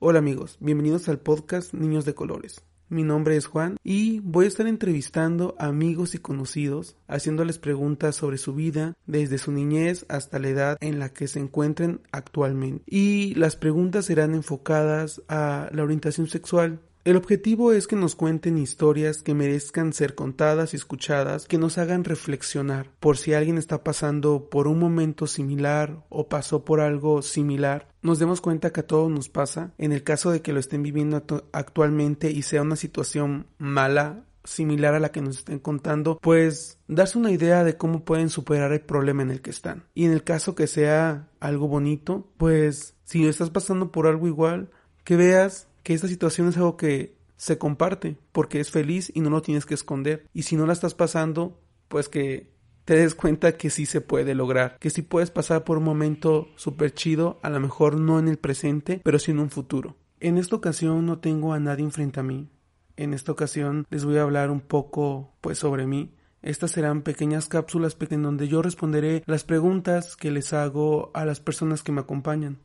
Hola amigos, bienvenidos al podcast Niños de Colores. Mi nombre es Juan y voy a estar entrevistando a amigos y conocidos, haciéndoles preguntas sobre su vida desde su niñez hasta la edad en la que se encuentren actualmente. Y las preguntas serán enfocadas a la orientación sexual, el objetivo es que nos cuenten historias que merezcan ser contadas y escuchadas, que nos hagan reflexionar por si alguien está pasando por un momento similar o pasó por algo similar. Nos demos cuenta que a todos nos pasa. En el caso de que lo estén viviendo actualmente y sea una situación mala, similar a la que nos estén contando, pues darse una idea de cómo pueden superar el problema en el que están. Y en el caso que sea algo bonito, pues si estás pasando por algo igual, que veas que esta situación es algo que se comparte porque es feliz y no lo tienes que esconder. Y si no la estás pasando, pues que te des cuenta que sí se puede lograr, que sí puedes pasar por un momento súper chido, a lo mejor no en el presente, pero sí en un futuro. En esta ocasión no tengo a nadie enfrente a mí. En esta ocasión les voy a hablar un poco pues sobre mí. Estas serán pequeñas cápsulas en donde yo responderé las preguntas que les hago a las personas que me acompañan.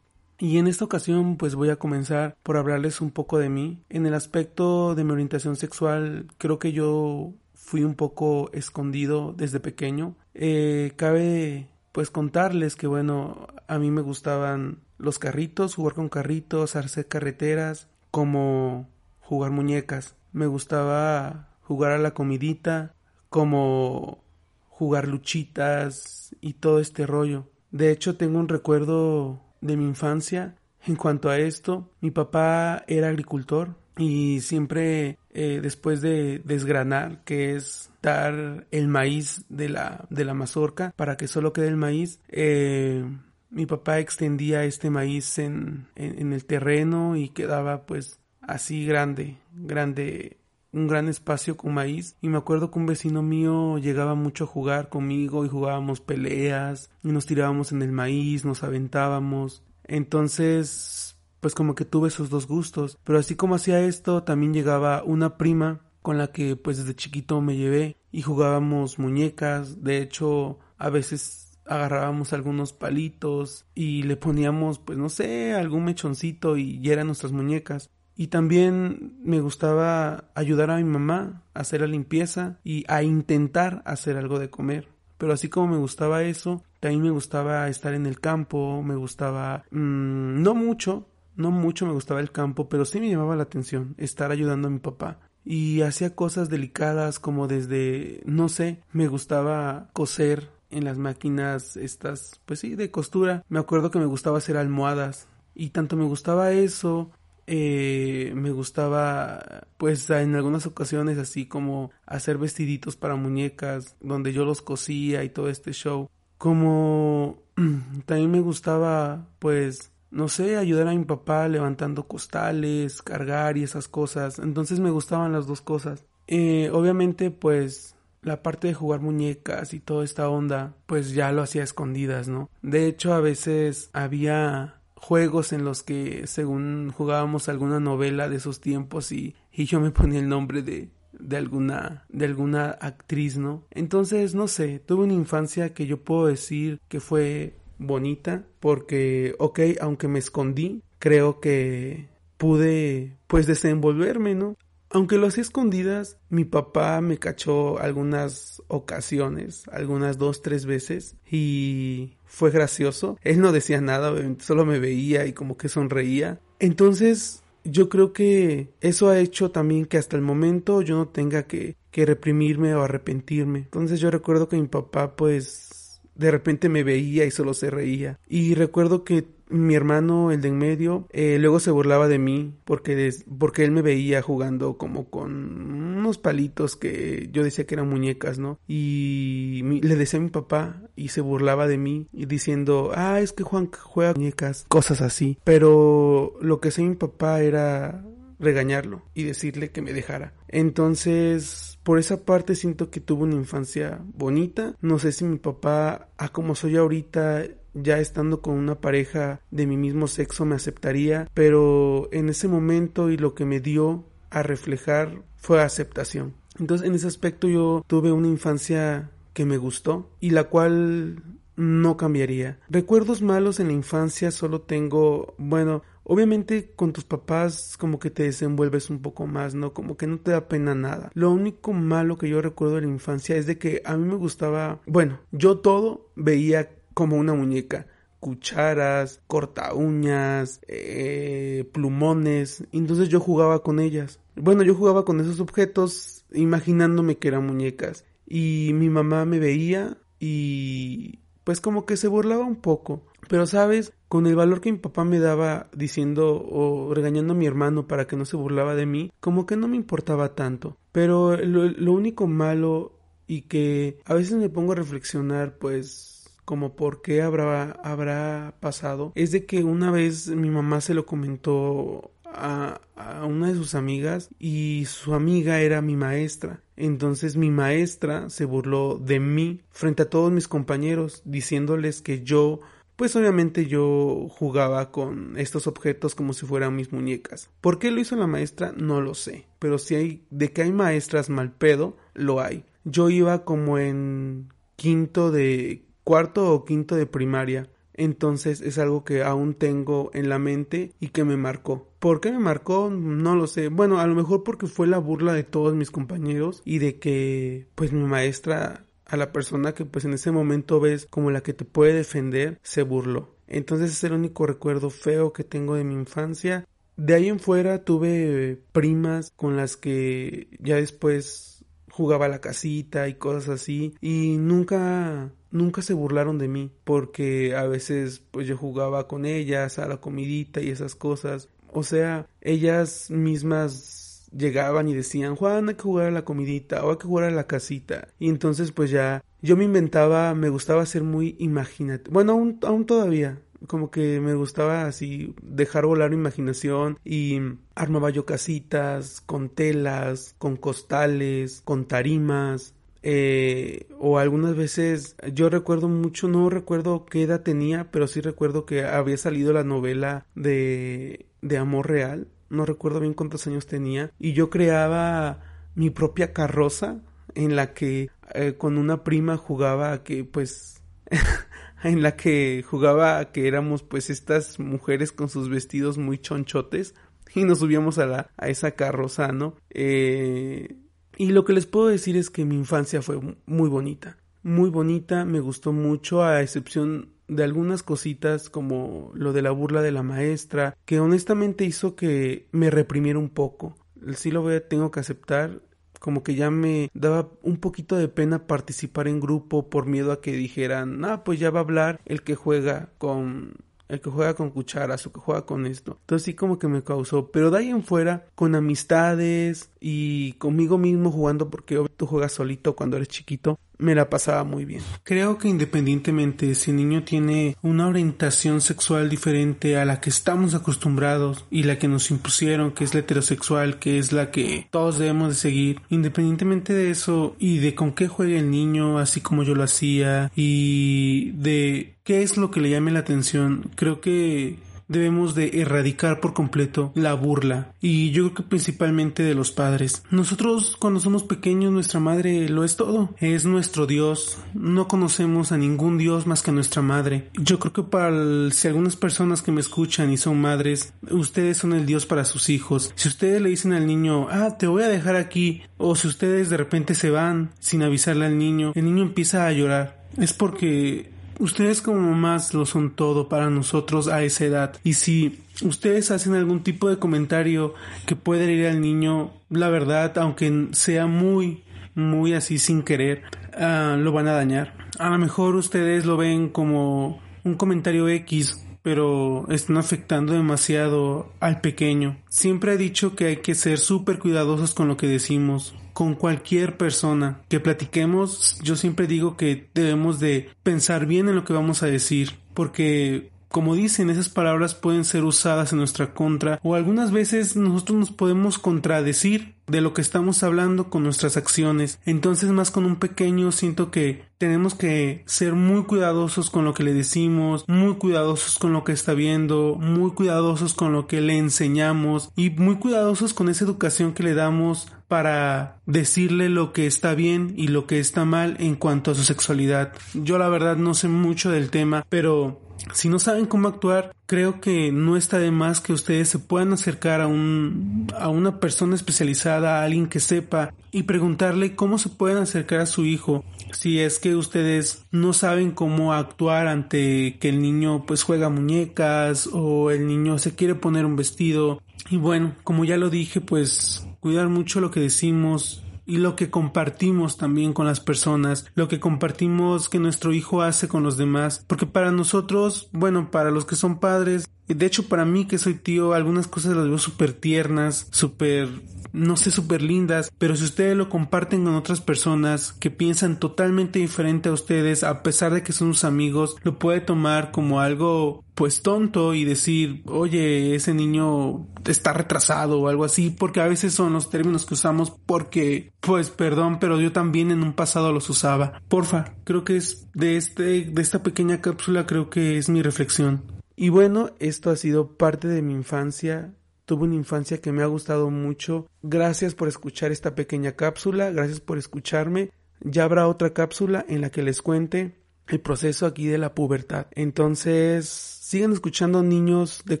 Y en esta ocasión pues voy a comenzar por hablarles un poco de mí. En el aspecto de mi orientación sexual creo que yo fui un poco escondido desde pequeño. Eh, cabe pues contarles que bueno, a mí me gustaban los carritos, jugar con carritos, hacer carreteras, como jugar muñecas. Me gustaba jugar a la comidita, como jugar luchitas y todo este rollo. De hecho tengo un recuerdo de mi infancia en cuanto a esto. Mi papá era agricultor y siempre eh, después de desgranar, que es dar el maíz de la, de la mazorca para que solo quede el maíz, eh, mi papá extendía este maíz en, en, el terreno y quedaba pues así grande, grande un gran espacio con maíz y me acuerdo que un vecino mío llegaba mucho a jugar conmigo y jugábamos peleas y nos tirábamos en el maíz, nos aventábamos. Entonces, pues como que tuve esos dos gustos. Pero así como hacía esto, también llegaba una prima con la que pues desde chiquito me llevé y jugábamos muñecas. De hecho, a veces agarrábamos algunos palitos y le poníamos pues no sé, algún mechoncito y ya eran nuestras muñecas. Y también me gustaba ayudar a mi mamá a hacer la limpieza y a intentar hacer algo de comer. Pero así como me gustaba eso, también me gustaba estar en el campo, me gustaba... Mmm, no mucho, no mucho me gustaba el campo, pero sí me llamaba la atención estar ayudando a mi papá. Y hacía cosas delicadas como desde, no sé, me gustaba coser en las máquinas estas, pues sí, de costura. Me acuerdo que me gustaba hacer almohadas. Y tanto me gustaba eso eh, me gustaba pues en algunas ocasiones así como hacer vestiditos para muñecas donde yo los cosía y todo este show. Como también me gustaba pues no sé ayudar a mi papá levantando costales cargar y esas cosas. Entonces me gustaban las dos cosas. Eh, obviamente pues la parte de jugar muñecas y toda esta onda, pues ya lo hacía escondidas, ¿no? De hecho, a veces había juegos en los que según jugábamos alguna novela de esos tiempos y, y yo me ponía el nombre de, de alguna de alguna actriz, ¿no? Entonces, no sé, tuve una infancia que yo puedo decir que fue bonita porque, ok, aunque me escondí, creo que pude pues desenvolverme, ¿no? Aunque lo hacía escondidas, mi papá me cachó algunas ocasiones, algunas dos, tres veces, y fue gracioso. Él no decía nada, solo me veía y como que sonreía. Entonces, yo creo que eso ha hecho también que hasta el momento yo no tenga que, que reprimirme o arrepentirme. Entonces yo recuerdo que mi papá pues de repente me veía y solo se reía. Y recuerdo que mi hermano, el de en medio, eh, luego se burlaba de mí porque, porque él me veía jugando como con unos palitos que yo decía que eran muñecas, ¿no? Y le decía a mi papá y se burlaba de mí y diciendo, ah, es que Juan juega muñecas, cosas así. Pero lo que hacía mi papá era regañarlo y decirle que me dejara. Entonces, por esa parte siento que tuve una infancia bonita. No sé si mi papá, a como soy ahorita, ya estando con una pareja de mi mismo sexo me aceptaría, pero en ese momento y lo que me dio a reflejar fue aceptación. Entonces en ese aspecto yo tuve una infancia que me gustó y la cual no cambiaría. Recuerdos malos en la infancia solo tengo, bueno, obviamente con tus papás como que te desenvuelves un poco más, ¿no? Como que no te da pena nada. Lo único malo que yo recuerdo de la infancia es de que a mí me gustaba, bueno, yo todo veía como una muñeca cucharas, corta uñas, eh, plumones. Entonces yo jugaba con ellas. Bueno, yo jugaba con esos objetos imaginándome que eran muñecas. Y mi mamá me veía y pues como que se burlaba un poco. Pero sabes, con el valor que mi papá me daba diciendo o regañando a mi hermano para que no se burlaba de mí, como que no me importaba tanto. Pero lo, lo único malo y que a veces me pongo a reflexionar pues como por qué habrá, habrá pasado, es de que una vez mi mamá se lo comentó a, una de sus amigas y su amiga era mi maestra. Entonces mi maestra se burló de mí frente a todos mis compañeros diciéndoles que yo pues obviamente yo jugaba con estos objetos como si fueran mis muñecas. ¿Por qué lo hizo la maestra? No lo sé. Pero si hay de que hay maestras mal pedo, lo hay. Yo iba como en quinto de cuarto o quinto de primaria. Entonces es algo que aún tengo en la mente y que me marcó. ¿Por qué me marcó? No lo sé. Bueno, a lo mejor porque fue la burla de todos mis compañeros y de que pues mi maestra a la persona que pues en ese momento ves como la que te puede defender se burló. Entonces es el único recuerdo feo que tengo de mi infancia. De ahí en fuera tuve primas con las que ya después jugaba la casita y cosas así y nunca nunca se burlaron de mí porque a veces pues yo jugaba con ellas a la comidita y esas cosas. O sea, ellas mismas llegaban y decían, Juan, hay que jugar a la comidita o hay que jugar a la casita. Y entonces pues ya yo me inventaba, me gustaba ser muy imaginativo. Bueno, aún, aún todavía. Como que me gustaba así dejar volar mi imaginación y armaba yo casitas con telas, con costales, con tarimas, eh, o algunas veces yo recuerdo mucho, no recuerdo qué edad tenía, pero sí recuerdo que había salido la novela de, de Amor Real, no recuerdo bien cuántos años tenía, y yo creaba mi propia carroza en la que eh, con una prima jugaba que pues en la que jugaba que éramos pues estas mujeres con sus vestidos muy chonchotes y nos subíamos a la a esa carroza, ¿no? Eh, y lo que les puedo decir es que mi infancia fue muy bonita. Muy bonita, me gustó mucho, a excepción de algunas cositas como lo de la burla de la maestra, que honestamente hizo que me reprimiera un poco. Sí lo voy tengo que aceptar, como que ya me daba un poquito de pena participar en grupo por miedo a que dijeran, ah, pues ya va a hablar el que juega con el que juega con cucharas o que juega con esto. Entonces sí como que me causó, pero de ahí en fuera, con amistades y conmigo mismo jugando, porque tú juegas solito cuando eres chiquito, me la pasaba muy bien. Creo que independientemente si el niño tiene una orientación sexual diferente a la que estamos acostumbrados y la que nos impusieron, que es la heterosexual, que es la que todos debemos de seguir, independientemente de eso y de con qué juegue el niño, así como yo lo hacía, y de qué es lo que le llame la atención, creo que debemos de erradicar por completo la burla y yo creo que principalmente de los padres. Nosotros cuando somos pequeños nuestra madre lo es todo, es nuestro Dios, no conocemos a ningún Dios más que a nuestra madre. Yo creo que para si algunas personas que me escuchan y son madres, ustedes son el Dios para sus hijos. Si ustedes le dicen al niño, ah, te voy a dejar aquí, o si ustedes de repente se van sin avisarle al niño, el niño empieza a llorar. Es porque Ustedes como mamás lo son todo para nosotros a esa edad. Y si ustedes hacen algún tipo de comentario que puede ir al niño, la verdad, aunque sea muy, muy así sin querer, uh, lo van a dañar. A lo mejor ustedes lo ven como un comentario X, pero están afectando demasiado al pequeño. Siempre he dicho que hay que ser súper cuidadosos con lo que decimos. Con cualquier persona que platiquemos, yo siempre digo que debemos de pensar bien en lo que vamos a decir, porque como dicen, esas palabras pueden ser usadas en nuestra contra o algunas veces nosotros nos podemos contradecir de lo que estamos hablando con nuestras acciones. Entonces más con un pequeño siento que tenemos que ser muy cuidadosos con lo que le decimos, muy cuidadosos con lo que está viendo, muy cuidadosos con lo que le enseñamos y muy cuidadosos con esa educación que le damos para decirle lo que está bien y lo que está mal en cuanto a su sexualidad. Yo la verdad no sé mucho del tema, pero si no saben cómo actuar, creo que no está de más que ustedes se puedan acercar a un a una persona especializada, a alguien que sepa y preguntarle cómo se pueden acercar a su hijo. Si es que ustedes no saben cómo actuar ante que el niño pues juega muñecas o el niño se quiere poner un vestido. Y bueno, como ya lo dije, pues cuidar mucho lo que decimos, y lo que compartimos también con las personas, lo que compartimos que nuestro hijo hace con los demás, porque para nosotros, bueno, para los que son padres, de hecho para mí que soy tío, algunas cosas las veo súper tiernas, súper no sé, súper lindas, pero si ustedes lo comparten con otras personas que piensan totalmente diferente a ustedes, a pesar de que son sus amigos, lo puede tomar como algo pues tonto y decir, oye, ese niño está retrasado o algo así, porque a veces son los términos que usamos porque, pues perdón, pero yo también en un pasado los usaba. Porfa, creo que es de este, de esta pequeña cápsula, creo que es mi reflexión. Y bueno, esto ha sido parte de mi infancia, Tuve una infancia que me ha gustado mucho. Gracias por escuchar esta pequeña cápsula, gracias por escucharme. Ya habrá otra cápsula en la que les cuente el proceso aquí de la pubertad. Entonces, sigan escuchando niños de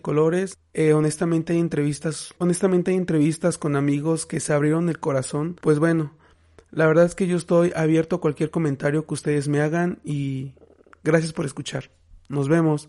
colores. Eh, honestamente hay entrevistas, honestamente hay entrevistas con amigos que se abrieron el corazón. Pues bueno, la verdad es que yo estoy abierto a cualquier comentario que ustedes me hagan y gracias por escuchar. Nos vemos.